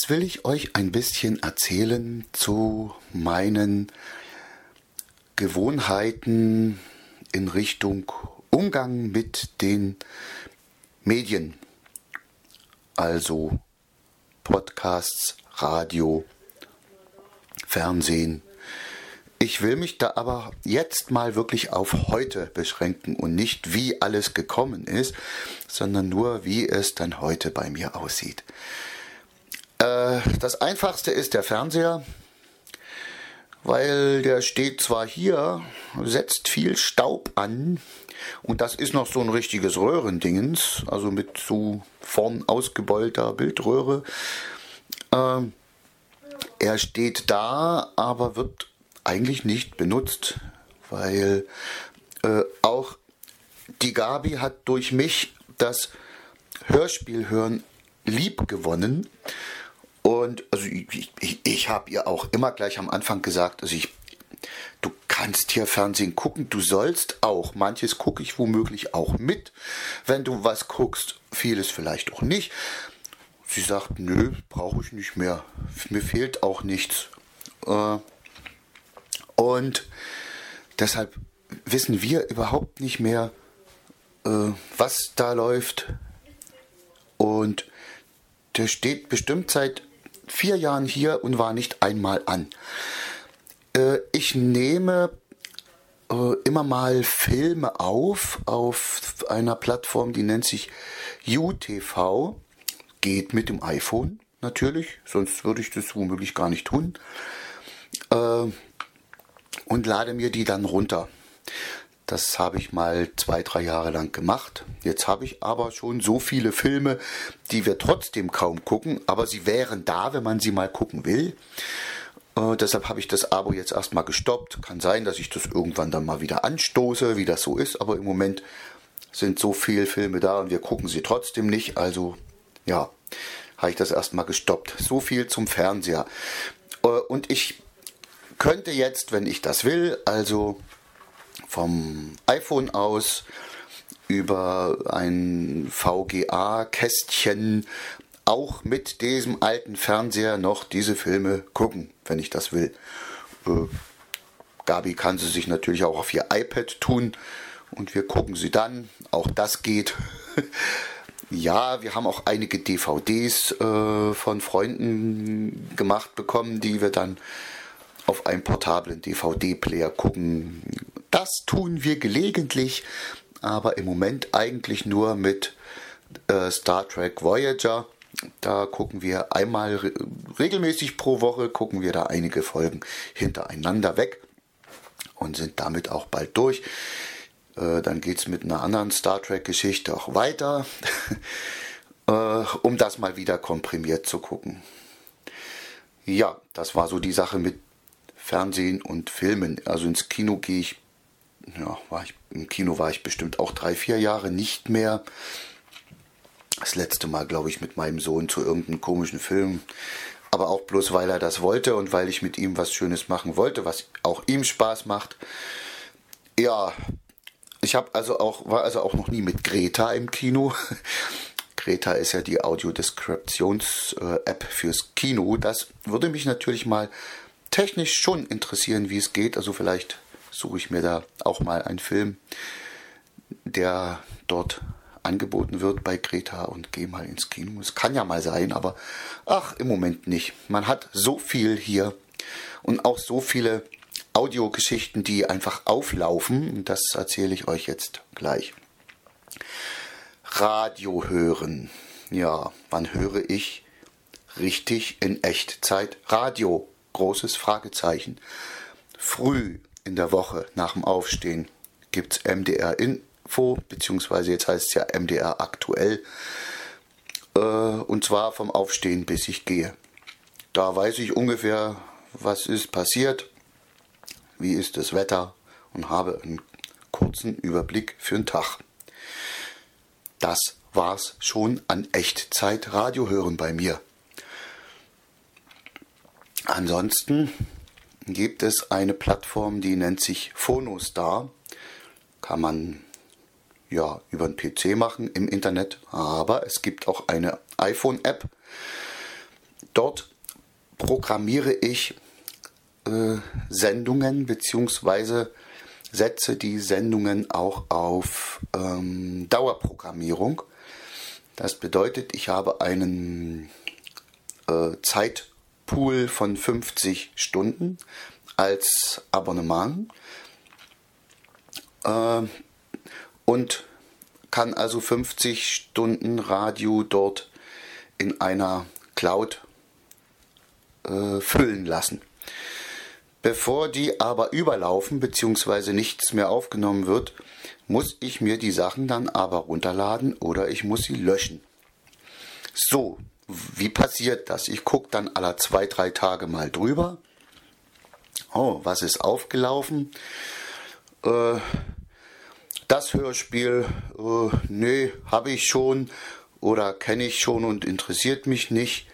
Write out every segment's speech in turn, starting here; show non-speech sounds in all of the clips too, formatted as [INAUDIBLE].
Jetzt will ich euch ein bisschen erzählen zu meinen Gewohnheiten in Richtung Umgang mit den Medien. Also Podcasts, Radio, Fernsehen. Ich will mich da aber jetzt mal wirklich auf heute beschränken und nicht wie alles gekommen ist, sondern nur wie es dann heute bei mir aussieht. Äh, das einfachste ist der Fernseher, weil der steht zwar hier, setzt viel Staub an und das ist noch so ein richtiges Röhrendingens, also mit so vorn ausgebeulter Bildröhre. Äh, er steht da, aber wird eigentlich nicht benutzt, weil äh, auch die Gabi hat durch mich das Hörspiel hören lieb gewonnen und also ich, ich, ich habe ihr auch immer gleich am Anfang gesagt, also ich, du kannst hier Fernsehen gucken, du sollst auch. Manches gucke ich womöglich auch mit, wenn du was guckst, vieles vielleicht auch nicht. Sie sagt, nö, brauche ich nicht mehr. Mir fehlt auch nichts. Äh, und deshalb wissen wir überhaupt nicht mehr, äh, was da läuft. Und der steht bestimmt seit vier Jahren hier und war nicht einmal an. Äh, ich nehme äh, immer mal Filme auf auf einer Plattform, die nennt sich UTV. Geht mit dem iPhone natürlich, sonst würde ich das womöglich gar nicht tun. Äh, und lade mir die dann runter. Das habe ich mal zwei, drei Jahre lang gemacht. Jetzt habe ich aber schon so viele Filme, die wir trotzdem kaum gucken, aber sie wären da, wenn man sie mal gucken will. Äh, deshalb habe ich das Abo jetzt erstmal gestoppt. Kann sein, dass ich das irgendwann dann mal wieder anstoße, wie das so ist, aber im Moment sind so viele Filme da und wir gucken sie trotzdem nicht. Also ja, habe ich das erstmal gestoppt. So viel zum Fernseher. Äh, und ich könnte jetzt, wenn ich das will, also vom iPhone aus über ein VGA-Kästchen auch mit diesem alten Fernseher noch diese Filme gucken, wenn ich das will. Äh, Gabi kann sie sich natürlich auch auf ihr iPad tun und wir gucken sie dann. Auch das geht. [LAUGHS] ja, wir haben auch einige DVDs äh, von Freunden gemacht bekommen, die wir dann auf einem portablen DVD-Player gucken das tun wir gelegentlich, aber im Moment eigentlich nur mit äh, Star Trek Voyager. Da gucken wir einmal re regelmäßig pro Woche, gucken wir da einige Folgen hintereinander weg und sind damit auch bald durch. Äh, dann geht es mit einer anderen Star Trek-Geschichte auch weiter, [LAUGHS] äh, um das mal wieder komprimiert zu gucken. Ja, das war so die Sache mit Fernsehen und Filmen. Also ins Kino gehe ich ja, war ich, im Kino war ich bestimmt auch drei, vier Jahre nicht mehr. Das letzte Mal, glaube ich, mit meinem Sohn zu irgendeinem komischen Film. Aber auch bloß, weil er das wollte und weil ich mit ihm was Schönes machen wollte, was auch ihm Spaß macht. Ja, ich habe also auch, war also auch noch nie mit Greta im Kino. [LAUGHS] Greta ist ja die Audiodeskriptions-App fürs Kino. Das würde mich natürlich mal technisch schon interessieren, wie es geht. Also vielleicht suche ich mir da auch mal einen Film, der dort angeboten wird bei Greta und gehe mal ins Kino. Es kann ja mal sein, aber ach, im Moment nicht. Man hat so viel hier und auch so viele Audiogeschichten, die einfach auflaufen. Das erzähle ich euch jetzt gleich. Radio hören. Ja, wann höre ich richtig in Echtzeit Radio? Großes Fragezeichen. Früh in der Woche nach dem Aufstehen gibt es MDR Info, beziehungsweise jetzt heißt es ja MDR aktuell. Äh, und zwar vom Aufstehen bis ich gehe. Da weiß ich ungefähr, was ist passiert, wie ist das Wetter und habe einen kurzen Überblick für den Tag. Das war's schon an Echtzeit Radio hören bei mir. Ansonsten gibt es eine Plattform, die nennt sich Phonostar. Kann man ja über den PC machen im Internet, aber es gibt auch eine iPhone-App. dort programmiere ich äh, Sendungen bzw. setze die Sendungen auch auf ähm, Dauerprogrammierung. Das bedeutet, ich habe einen äh, Zeitpool von 50 Stunden als Abonnement äh, und kann also 50 Stunden Radio dort in einer Cloud äh, füllen lassen. Bevor die aber überlaufen bzw. nichts mehr aufgenommen wird, muss ich mir die Sachen dann aber runterladen oder ich muss sie löschen. So, wie passiert das? Ich gucke dann alle zwei, drei Tage mal drüber. Oh, was ist aufgelaufen? Äh, das Hörspiel, äh, nee, habe ich schon oder kenne ich schon und interessiert mich nicht.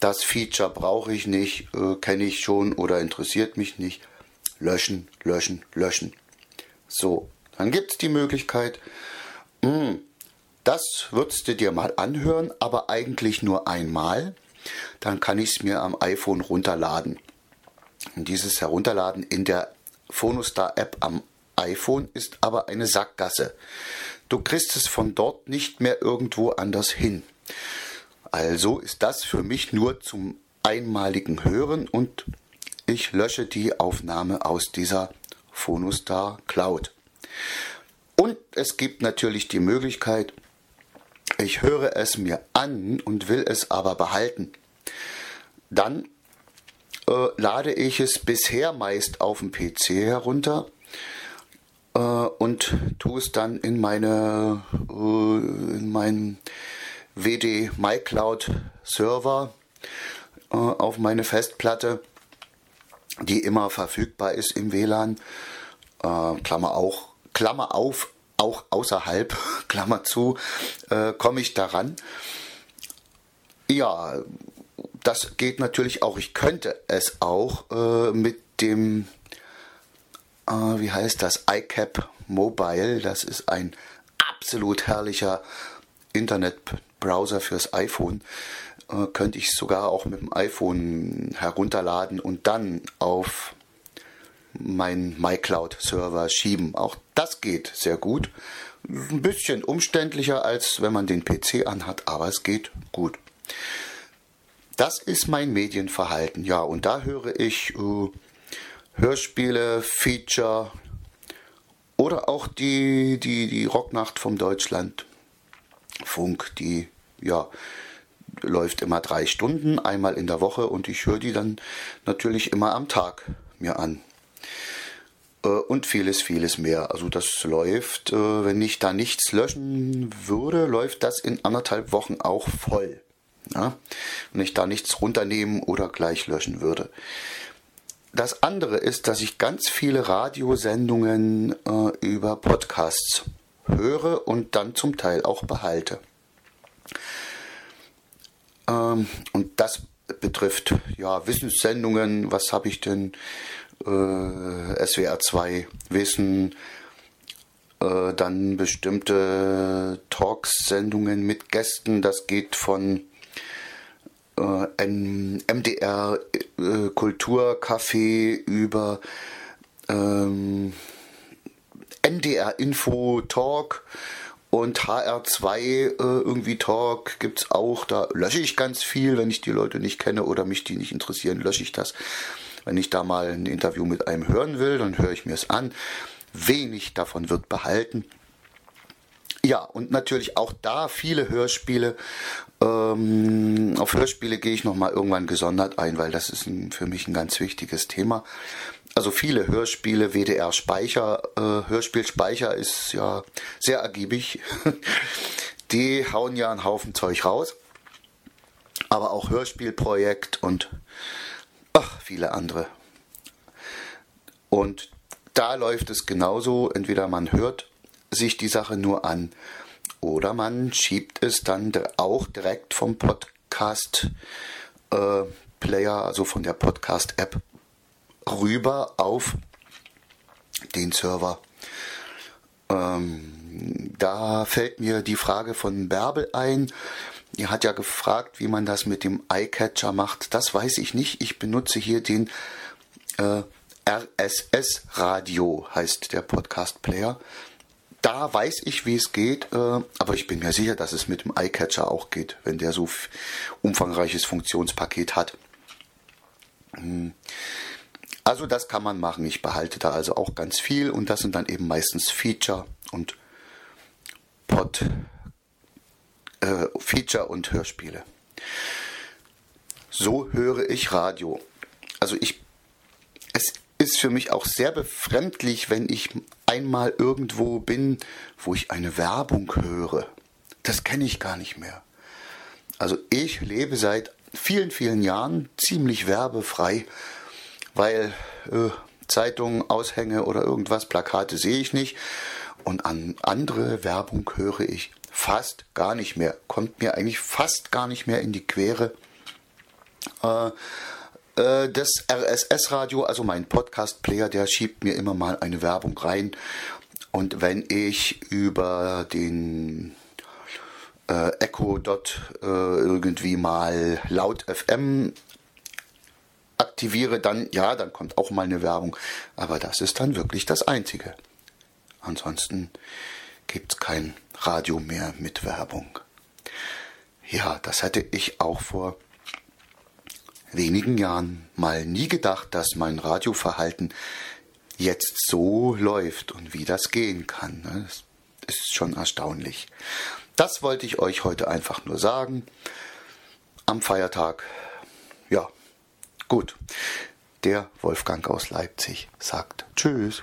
Das Feature brauche ich nicht, äh, kenne ich schon oder interessiert mich nicht. Löschen, löschen, löschen. So, dann gibt es die Möglichkeit, mh, hm, das würdest du dir mal anhören, aber eigentlich nur einmal. Dann kann ich es mir am iPhone runterladen. Und dieses Herunterladen in der Phonustar-App am iPhone ist aber eine Sackgasse. Du kriegst es von dort nicht mehr irgendwo anders hin. Also ist das für mich nur zum einmaligen Hören und ich lösche die Aufnahme aus dieser Phonustar Cloud. Und es gibt natürlich die Möglichkeit, ich höre es mir an und will es aber behalten. Dann äh, lade ich es bisher meist auf dem PC herunter äh, und tue es dann in meine äh, in meinen WD MyCloud Server äh, auf meine Festplatte, die immer verfügbar ist im WLAN. Äh, Klammer auch Klammer auf auch außerhalb, [LAUGHS] Klammer zu, äh, komme ich daran. Ja, das geht natürlich auch. Ich könnte es auch äh, mit dem, äh, wie heißt das, iCap Mobile. Das ist ein absolut herrlicher Internetbrowser fürs iPhone. Äh, könnte ich sogar auch mit dem iPhone herunterladen und dann auf meinen MyCloud-Server schieben. Auch das geht sehr gut. Ein bisschen umständlicher, als wenn man den PC anhat, aber es geht gut. Das ist mein Medienverhalten. Ja, und da höre ich äh, Hörspiele, Feature oder auch die, die, die Rocknacht vom Deutschlandfunk, die ja läuft immer drei Stunden, einmal in der Woche und ich höre die dann natürlich immer am Tag mir an. Äh, und vieles, vieles mehr. Also das läuft, äh, wenn ich da nichts löschen würde, läuft das in anderthalb Wochen auch voll. Ja? Wenn ich da nichts runternehmen oder gleich löschen würde. Das andere ist, dass ich ganz viele Radiosendungen äh, über Podcasts höre und dann zum Teil auch behalte. Ähm, und das betrifft ja Wissenssendungen. Was habe ich denn? Äh, SWR 2 Wissen. Äh, dann bestimmte Talks-Sendungen mit Gästen. Das geht von äh, MDR äh, Kulturcafé über ähm, NDR Info Talk und HR2 äh, irgendwie Talk gibt es auch. Da lösche ich ganz viel, wenn ich die Leute nicht kenne oder mich die nicht interessieren, lösche ich das. Wenn ich da mal ein Interview mit einem hören will, dann höre ich mir es an. Wenig davon wird behalten. Ja, und natürlich auch da viele Hörspiele. Ähm, auf Hörspiele gehe ich nochmal irgendwann gesondert ein, weil das ist ein, für mich ein ganz wichtiges Thema. Also viele Hörspiele, WDR-Speicher, äh, Hörspielspeicher ist ja sehr ergiebig. [LAUGHS] Die hauen ja einen Haufen Zeug raus. Aber auch Hörspielprojekt und viele andere. Und da läuft es genauso, entweder man hört sich die Sache nur an oder man schiebt es dann auch direkt vom Podcast äh, Player, also von der Podcast App rüber auf den Server. Ähm, Da fällt mir die Frage von Bärbel ein. Er hat ja gefragt, wie man das mit dem iCatcher macht. Das weiß ich nicht. Ich benutze hier den äh, RSS Radio, heißt der Podcast-Player. Da weiß ich, wie es geht, äh, aber ich bin mir sicher, dass es mit dem iCatcher auch geht, wenn der so umfangreiches Funktionspaket hat. Hm. Also das kann man machen. Ich behalte da also auch ganz viel und das sind dann eben meistens Feature und Pod, äh, Feature und Hörspiele. So höre ich Radio. Also ich, es ist für mich auch sehr befremdlich, wenn ich einmal irgendwo bin, wo ich eine Werbung höre. Das kenne ich gar nicht mehr. Also ich lebe seit vielen, vielen Jahren ziemlich werbefrei, weil äh, Zeitungen, Aushänge oder irgendwas, Plakate sehe ich nicht. Und an andere Werbung höre ich fast gar nicht mehr. Kommt mir eigentlich fast gar nicht mehr in die Quere. Äh, äh, das RSS-Radio, also mein Podcast-Player, der schiebt mir immer mal eine Werbung rein. Und wenn ich über den äh, Echo Dot äh, irgendwie mal laut FM aktiviere, dann ja, dann kommt auch mal eine Werbung. Aber das ist dann wirklich das Einzige. Ansonsten gibt es kein Radio mehr mit Werbung. Ja, das hätte ich auch vor wenigen Jahren mal nie gedacht, dass mein Radioverhalten jetzt so läuft und wie das gehen kann. Ne? Das ist schon erstaunlich. Das wollte ich euch heute einfach nur sagen. Am Feiertag. Ja, gut. Der Wolfgang aus Leipzig sagt Tschüss.